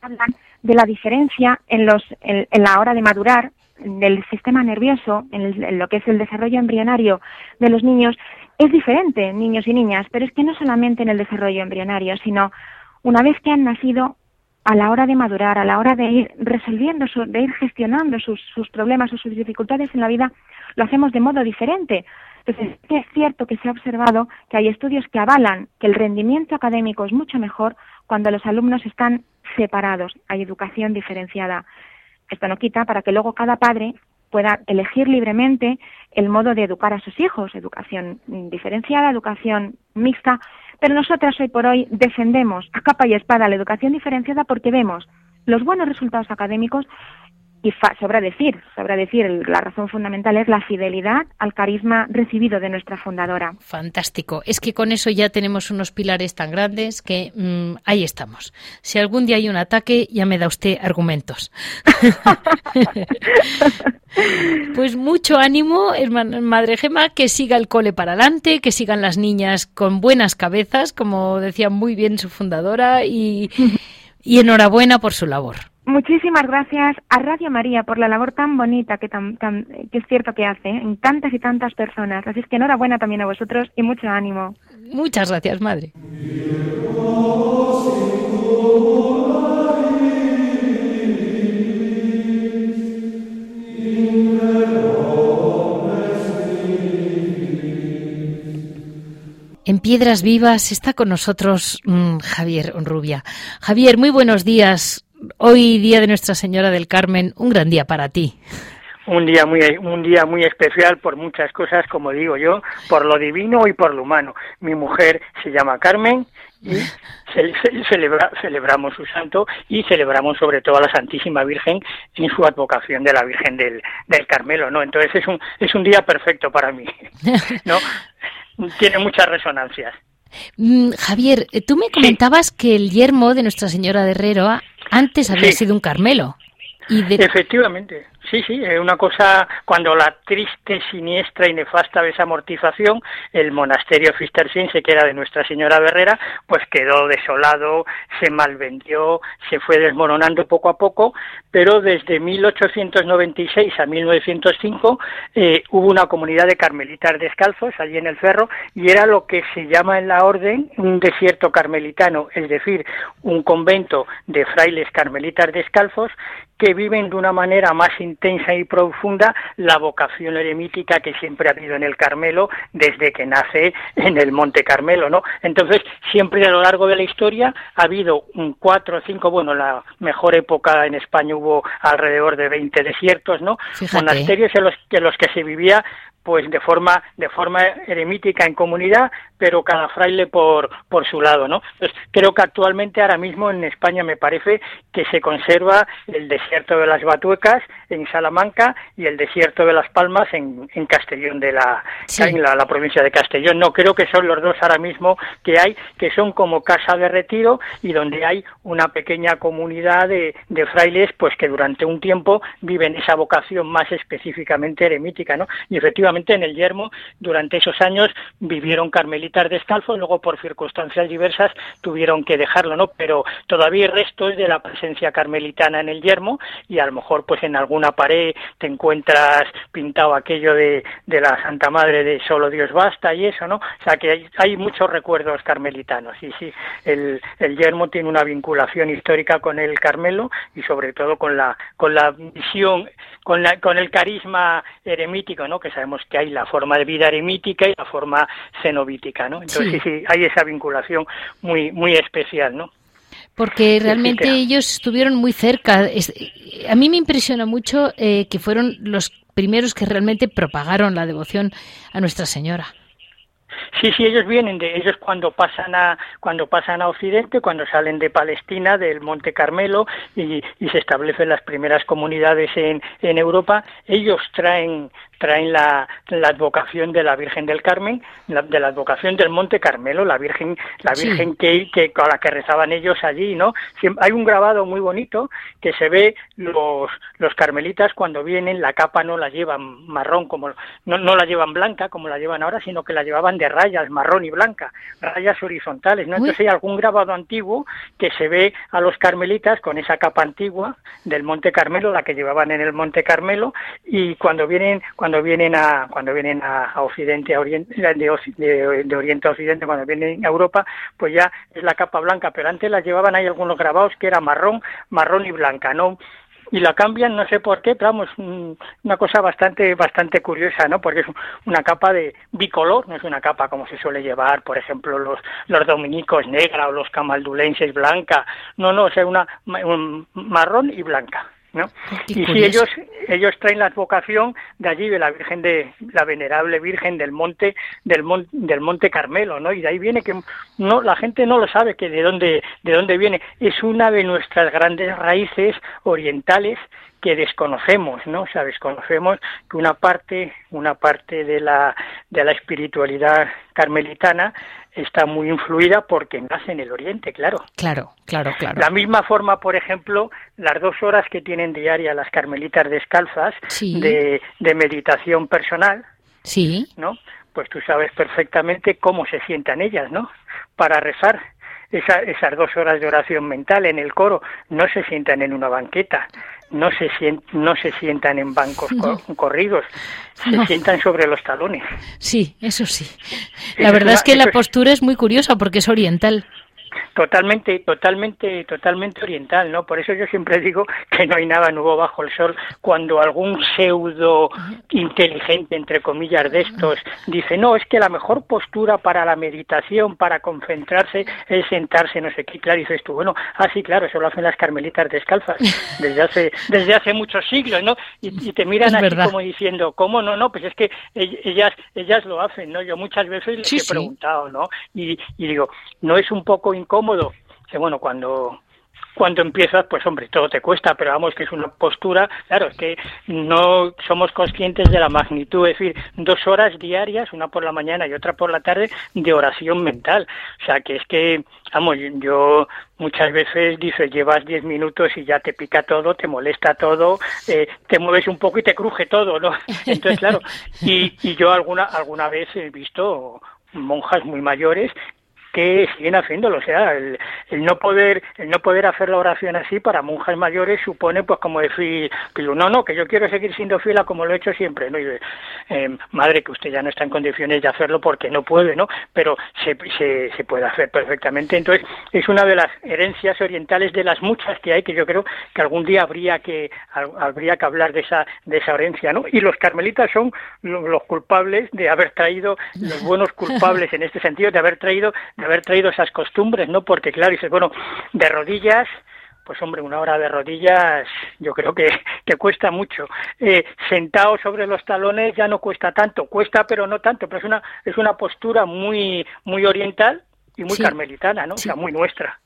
hablan de la diferencia en, los, en, la hora de madurar del sistema nervioso, en, lo que es el desarrollo embrionario de los niños, es diferente, niños y niñas, pero es que no solamente en el desarrollo embrionario, sino una vez que han nacido, a la hora de madurar, a la hora de ir resolviendo, de ir gestionando sus, sus problemas o sus dificultades en la vida, lo hacemos de modo diferente. Entonces, es cierto que se ha observado que hay estudios que avalan que el rendimiento académico es mucho mejor cuando los alumnos están separados, hay educación diferenciada. Esto no quita para que luego cada padre pueda elegir libremente el modo de educar a sus hijos, educación diferenciada, educación mixta, pero nosotras hoy por hoy defendemos a capa y espada la educación diferenciada porque vemos los buenos resultados académicos y sobra decir, sobra decir, la razón fundamental es la fidelidad al carisma recibido de nuestra fundadora. Fantástico. Es que con eso ya tenemos unos pilares tan grandes que mm, ahí estamos. Si algún día hay un ataque, ya me da usted argumentos. pues mucho ánimo, Madre Gema, que siga el cole para adelante, que sigan las niñas con buenas cabezas, como decía muy bien su fundadora, y enhorabuena por su labor. Muchísimas gracias a Radio María por la labor tan bonita que, tan, que es cierto que hace en tantas y tantas personas. Así es que enhorabuena también a vosotros y mucho ánimo. Muchas gracias, madre. En Piedras Vivas está con nosotros mm, Javier Rubia. Javier, muy buenos días hoy día de Nuestra Señora del Carmen, un gran día para ti. Un día muy un día muy especial por muchas cosas, como digo yo, por lo divino y por lo humano. Mi mujer se llama Carmen y celebra, celebramos su santo y celebramos sobre todo a la Santísima Virgen en su advocación de la Virgen del, del Carmelo, ¿no? Entonces es un es un día perfecto para mí, ¿no? Tiene muchas resonancias. Mm, Javier, eh, tú me comentabas que el yermo de Nuestra Señora de Herrero antes había sido un Carmelo. Y Efectivamente. Sí, sí, es una cosa, cuando la triste, siniestra y nefasta desamortización, el monasterio cisterciense, que era de Nuestra Señora Berrera, pues quedó desolado, se malvendió, se fue desmoronando poco a poco, pero desde 1896 a 1905 eh, hubo una comunidad de carmelitas descalzos allí en el cerro y era lo que se llama en la orden un desierto carmelitano, es decir, un convento de frailes carmelitas descalzos que viven de una manera más intensa y profunda la vocación eremítica que siempre ha habido en el Carmelo desde que nace en el Monte Carmelo, ¿no? Entonces, siempre a lo largo de la historia ha habido un cuatro o cinco, bueno, la mejor época en España hubo alrededor de 20 desiertos, ¿no? Monasterios en los, en los que se vivía pues de forma de forma eremítica en comunidad pero cada fraile por por su lado no creo que actualmente ahora mismo en España me parece que se conserva el desierto de las Batuecas en Salamanca y el desierto de las Palmas en, en Castellón de la, en la, provincia de Castellón. No creo que son los dos ahora mismo que hay que son como casa de retiro y donde hay una pequeña comunidad de, de frailes pues que durante un tiempo viven esa vocación más específicamente eremítica no y efectivamente en el Yermo durante esos años vivieron carmelitas descalzos, luego por circunstancias diversas tuvieron que dejarlo, ¿no? Pero todavía hay restos de la presencia carmelitana en el Yermo y a lo mejor pues en alguna pared te encuentras pintado aquello de, de la Santa Madre de solo Dios basta y eso, ¿no? O sea que hay, hay muchos recuerdos carmelitanos y sí, el, el Yermo tiene una vinculación histórica con el Carmelo y sobre todo con la, con la visión, con, la, con el carisma eremítico, ¿no? Que sabemos que hay la forma de vida eremítica y la forma cenobítica, ¿no? Entonces sí, sí, hay esa vinculación muy, muy especial, ¿no? Porque realmente ellos estuvieron muy cerca. A mí me impresiona mucho eh, que fueron los primeros que realmente propagaron la devoción a Nuestra Señora. Sí, sí, ellos vienen de ellos cuando pasan a cuando pasan a Occidente, cuando salen de Palestina, del Monte Carmelo y, y se establecen las primeras comunidades en, en Europa, ellos traen traen la, la advocación de la Virgen del Carmen, de la advocación del Monte Carmelo, la Virgen, la Virgen que, que, con la que rezaban ellos allí, ¿no? hay un grabado muy bonito que se ve los, los carmelitas cuando vienen, la capa no la llevan marrón como, no, no la llevan blanca como la llevan ahora, sino que la llevaban de rayas, marrón y blanca, rayas horizontales, ¿no? Entonces hay algún grabado antiguo que se ve a los carmelitas con esa capa antigua del Monte Carmelo, la que llevaban en el Monte Carmelo, y cuando vienen, cuando vienen a cuando vienen a, Occidente a Oriente de, Oriente a Occidente cuando vienen a Europa pues ya es la capa blanca pero antes la llevaban ahí algunos grabados que era marrón marrón y blanca no y la cambian no sé por qué pero vamos una cosa bastante bastante curiosa no porque es una capa de bicolor no es una capa como se suele llevar por ejemplo los los dominicos negra o los camaldulenses blanca. No no es una un marrón y blanca ¿no? y si ellos ellos traen la advocación de allí de la Virgen de la venerable Virgen del Monte del, del Monte Carmelo, ¿no? Y de ahí viene que no la gente no lo sabe que de dónde de dónde viene, es una de nuestras grandes raíces orientales que desconocemos, ¿no? O sea, desconocemos que una parte, una parte de la, de la espiritualidad carmelitana está muy influida porque nace en el Oriente, claro. Claro, claro, claro. La misma forma, por ejemplo, las dos horas que tienen diaria las carmelitas descalzas de, de meditación personal, sí. ¿no? Pues tú sabes perfectamente cómo se sientan ellas, ¿no? Para rezar. Esa, esas dos horas de oración mental en el coro no se sientan en una banqueta, no se, no se sientan en bancos corridos, se sientan sobre los talones. Sí, eso sí. La verdad es que la postura es muy curiosa porque es oriental totalmente, totalmente, totalmente oriental, ¿no? Por eso yo siempre digo que no hay nada nuevo bajo el sol. Cuando algún pseudo inteligente, entre comillas, de estos dice, no, es que la mejor postura para la meditación, para concentrarse, es sentarse, no sé qué. Claro, dices tú, bueno, ah, sí, claro, eso lo hacen las carmelitas descalzas desde hace, desde hace muchos siglos, ¿no? Y, te miran así como diciendo, ¿cómo no? No, pues es que ellas, ellas lo hacen, ¿no? Yo muchas veces les he preguntado, ¿no? Y, y digo, ¿no es un poco incómodo, que bueno, cuando cuando empiezas, pues hombre, todo te cuesta, pero vamos que es una postura, claro, es que no somos conscientes de la magnitud, es decir, dos horas diarias, una por la mañana y otra por la tarde, de oración mental. O sea, que es que, vamos, yo muchas veces dices, llevas diez minutos y ya te pica todo, te molesta todo, eh, te mueves un poco y te cruje todo, ¿no? Entonces, claro, y, y yo alguna, alguna vez he visto monjas muy mayores que siguen haciéndolo. O sea, el, no poder el no poder hacer la oración así para monjas mayores supone, pues, como decir, no, no, que yo quiero seguir siendo fiel a como lo he hecho siempre, ¿no? Y, eh, madre, que usted ya no está en condiciones de hacerlo porque no puede, ¿no? Pero se, se, se puede hacer perfectamente. Entonces, es una de las herencias orientales de las muchas que hay, que yo creo que algún día habría que, habría que hablar de esa, de esa herencia, ¿no? Y los carmelitas son los culpables de haber traído, los buenos culpables en este sentido, de haber traído, haber traído esas costumbres, ¿no? Porque claro, dices, bueno, de rodillas, pues hombre, una hora de rodillas yo creo que, que cuesta mucho. Eh, sentado sobre los talones ya no cuesta tanto, cuesta pero no tanto, pero es una, es una postura muy, muy oriental y muy carmelitana, ¿no? O sea, muy nuestra.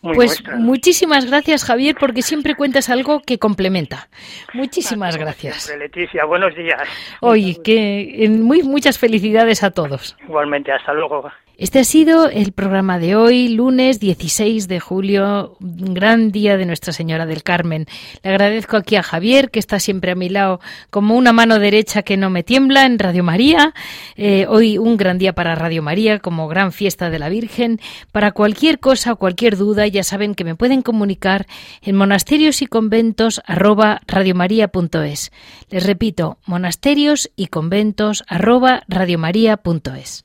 pues muchísimas gracias Javier porque siempre cuentas algo que complementa. Muchísimas gracias. Leticia, buenos días. Oye, que muy muchas felicidades a todos. Igualmente, hasta luego. Este ha sido el programa de hoy, lunes 16 de julio, gran día de Nuestra Señora del Carmen. Le agradezco aquí a Javier, que está siempre a mi lado como una mano derecha que no me tiembla en Radio María. Eh, hoy un gran día para Radio María, como gran fiesta de la Virgen. Para cualquier cosa o cualquier duda, ya saben que me pueden comunicar en monasterios y conventos arroba. Les repito, monasterios y conventos arroba radiomaria.es.